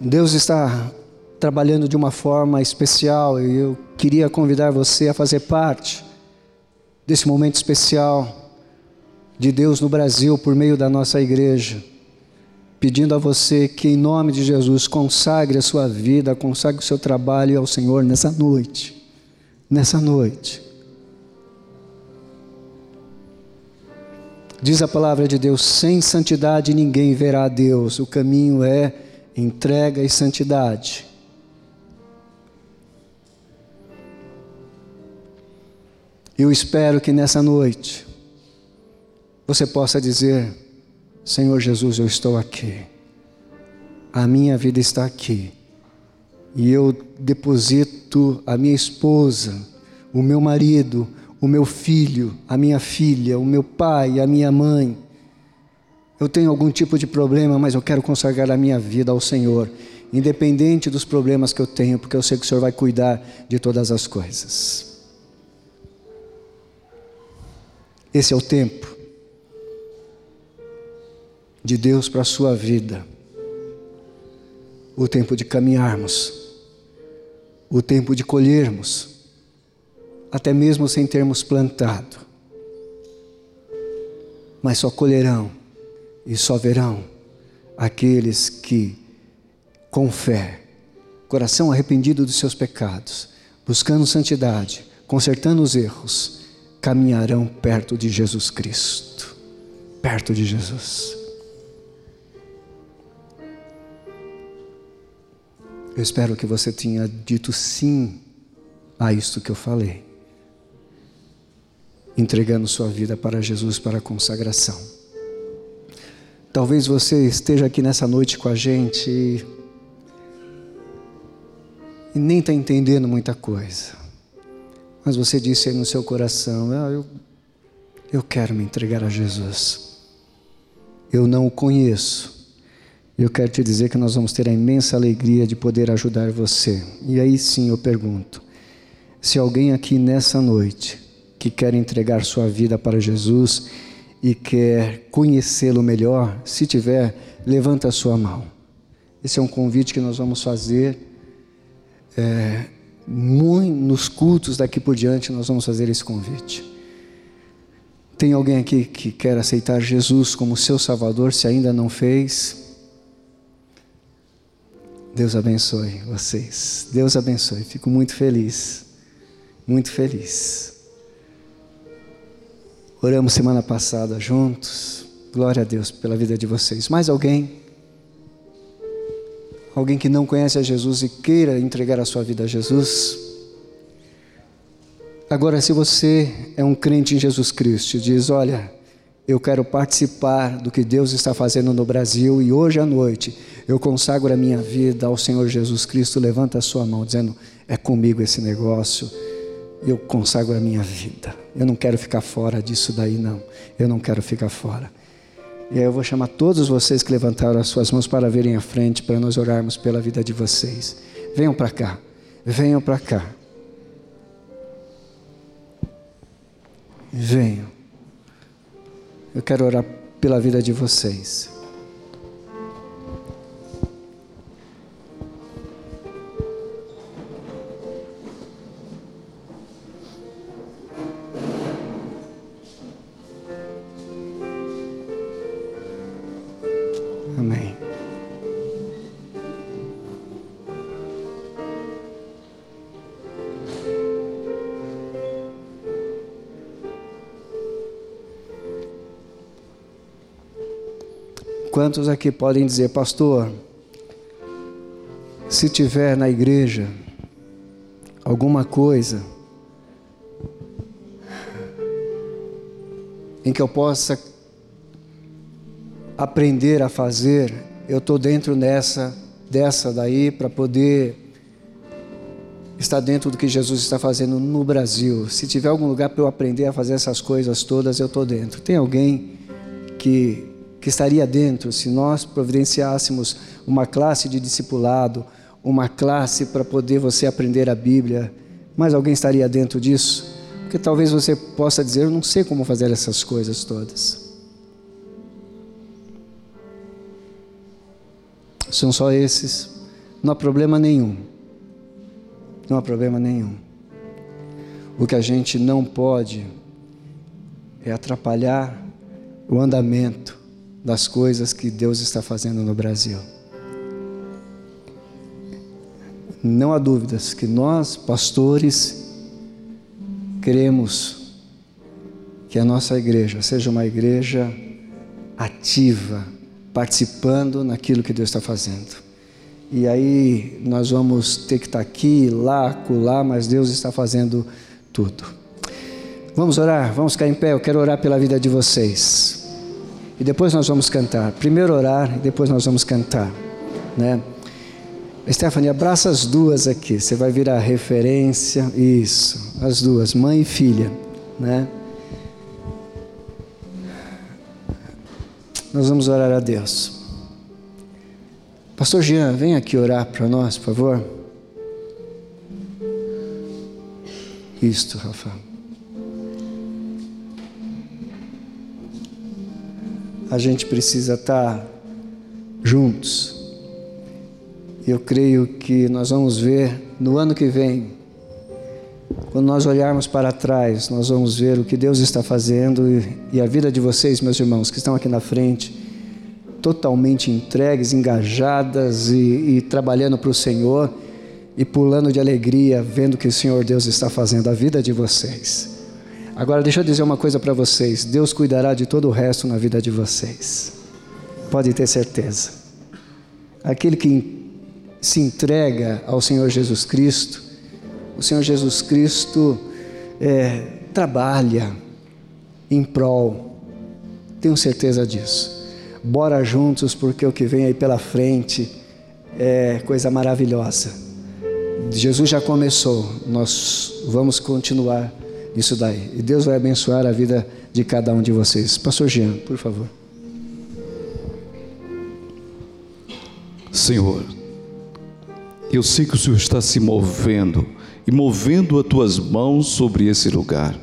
Deus está trabalhando de uma forma especial e eu queria convidar você a fazer parte desse momento especial de Deus no Brasil por meio da nossa igreja, pedindo a você que, em nome de Jesus, consagre a sua vida, consagre o seu trabalho ao Senhor nessa noite. Nessa noite. Diz a palavra de Deus: sem santidade ninguém verá a Deus. O caminho é entrega e santidade. Eu espero que nessa noite você possa dizer: Senhor Jesus, eu estou aqui, a minha vida está aqui, e eu deposito a minha esposa, o meu marido, o meu filho, a minha filha, o meu pai, a minha mãe. Eu tenho algum tipo de problema, mas eu quero consagrar a minha vida ao Senhor, independente dos problemas que eu tenho, porque eu sei que o Senhor vai cuidar de todas as coisas. Esse é o tempo de Deus para a sua vida, o tempo de caminharmos, o tempo de colhermos, até mesmo sem termos plantado, mas só colherão e só verão aqueles que, com fé, coração arrependido dos seus pecados, buscando santidade, consertando os erros, caminharão perto de Jesus Cristo. Perto de Jesus. Eu espero que você tenha dito sim a isto que eu falei. Entregando sua vida para Jesus para consagração. Talvez você esteja aqui nessa noite com a gente e, e nem está entendendo muita coisa. Mas você disse aí no seu coração: ah, eu, eu quero me entregar a Jesus. Eu não o conheço. Eu quero te dizer que nós vamos ter a imensa alegria de poder ajudar você. E aí sim eu pergunto: se alguém aqui nessa noite que quer entregar sua vida para Jesus e quer conhecê-lo melhor, se tiver, levanta a sua mão. Esse é um convite que nós vamos fazer. É, nos cultos daqui por diante nós vamos fazer esse convite. Tem alguém aqui que quer aceitar Jesus como seu Salvador, se ainda não fez? Deus abençoe vocês. Deus abençoe. Fico muito feliz. Muito feliz. Oramos semana passada juntos. Glória a Deus pela vida de vocês. Mais alguém? alguém que não conhece a Jesus e queira entregar a sua vida a Jesus. Agora, se você é um crente em Jesus Cristo e diz: Olha, eu quero participar do que Deus está fazendo no Brasil e hoje à noite eu consagro a minha vida ao Senhor Jesus Cristo, levanta a sua mão, dizendo: É comigo esse negócio, eu consagro a minha vida. Eu não quero ficar fora disso daí, não. Eu não quero ficar fora. E aí eu vou chamar todos vocês que levantaram as suas mãos para virem à frente, para nós orarmos pela vida de vocês. Venham para cá, venham para cá. Venham. Eu quero orar pela vida de vocês. Quantos aqui podem dizer, pastor, se tiver na igreja alguma coisa em que eu possa aprender a fazer, eu estou dentro nessa, dessa daí para poder estar dentro do que Jesus está fazendo no Brasil. Se tiver algum lugar para eu aprender a fazer essas coisas todas, eu estou dentro. Tem alguém que que estaria dentro se nós providenciássemos uma classe de discipulado, uma classe para poder você aprender a Bíblia. Mas alguém estaria dentro disso? Porque talvez você possa dizer: Eu não sei como fazer essas coisas todas. São só esses. Não há problema nenhum. Não há problema nenhum. O que a gente não pode é atrapalhar o andamento das coisas que Deus está fazendo no Brasil. Não há dúvidas que nós, pastores, queremos que a nossa igreja seja uma igreja ativa, participando naquilo que Deus está fazendo. E aí nós vamos ter que estar aqui, lá, acolá, mas Deus está fazendo tudo. Vamos orar, vamos ficar em pé. Eu quero orar pela vida de vocês. E depois nós vamos cantar. Primeiro orar e depois nós vamos cantar, né? Stephanie, abraça as duas aqui. Você vai virar referência. Isso, as duas, mãe e filha, né? Nós vamos orar a Deus. Pastor Jean, vem aqui orar para nós, por favor. Isto, Rafa. A gente precisa estar juntos. Eu creio que nós vamos ver no ano que vem, quando nós olharmos para trás, nós vamos ver o que Deus está fazendo e, a vida de vocês, meus irmãos, que estão aqui na frente, totalmente entregues, engajadas e, e trabalhando para o Senhor e pulando de alegria, vendo que o Senhor Deus está fazendo a vida de vocês. Agora, deixa eu dizer uma coisa para vocês: Deus cuidará de todo o resto na vida de vocês. Pode ter certeza. Aquele que se entrega ao Senhor Jesus Cristo, o Senhor Jesus Cristo é, trabalha em prol, tenho certeza disso. Bora juntos, porque o que vem aí pela frente é coisa maravilhosa. Jesus já começou, nós vamos continuar isso daí. E Deus vai abençoar a vida de cada um de vocês. Pastor Jean, por favor. Senhor, eu sei que o Senhor está se movendo e movendo as tuas mãos sobre esse lugar,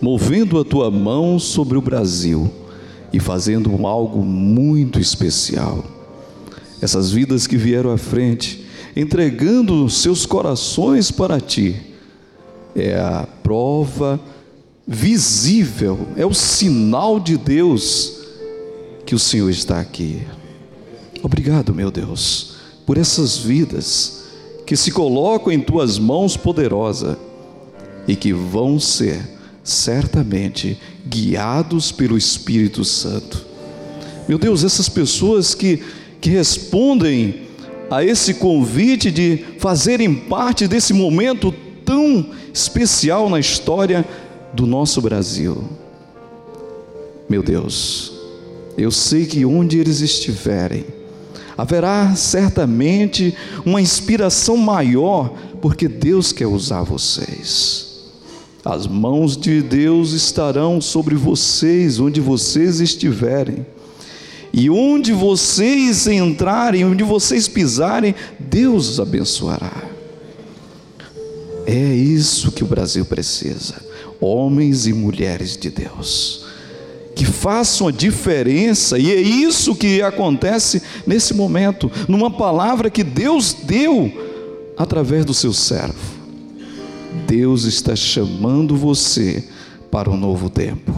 movendo a tua mão sobre o Brasil e fazendo algo muito especial. Essas vidas que vieram à frente, entregando seus corações para ti, é a prova visível, é o sinal de Deus que o Senhor está aqui. Obrigado, meu Deus, por essas vidas que se colocam em tuas mãos poderosa e que vão ser certamente guiados pelo Espírito Santo. Meu Deus, essas pessoas que, que respondem a esse convite de fazerem parte desse momento tão especial na história do nosso Brasil. Meu Deus, eu sei que onde eles estiverem, haverá certamente uma inspiração maior, porque Deus quer usar vocês. As mãos de Deus estarão sobre vocês, onde vocês estiverem. E onde vocês entrarem, onde vocês pisarem, Deus os abençoará. É isso que o Brasil precisa: homens e mulheres de Deus que façam a diferença, e é isso que acontece nesse momento, numa palavra que Deus deu através do seu servo. Deus está chamando você para um novo tempo.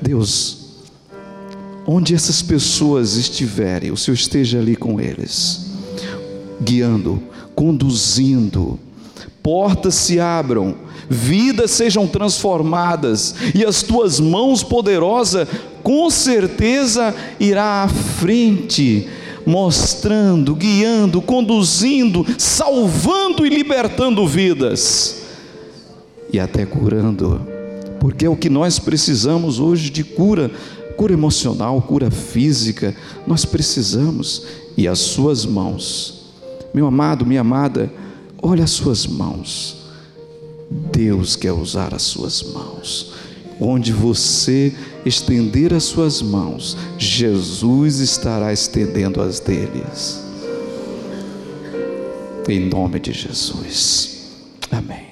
Deus, onde essas pessoas estiverem, o Senhor esteja ali com eles, guiando, conduzindo, portas se abram vidas sejam transformadas e as tuas mãos poderosas com certeza irá à frente, mostrando, guiando, conduzindo, salvando e libertando vidas e até curando, porque é o que nós precisamos hoje de cura, cura emocional, cura física, nós precisamos e as suas mãos. Meu amado, minha amada, olha as suas mãos Deus quer usar as suas mãos. Onde você estender as suas mãos, Jesus estará estendendo as deles. Em nome de Jesus. Amém.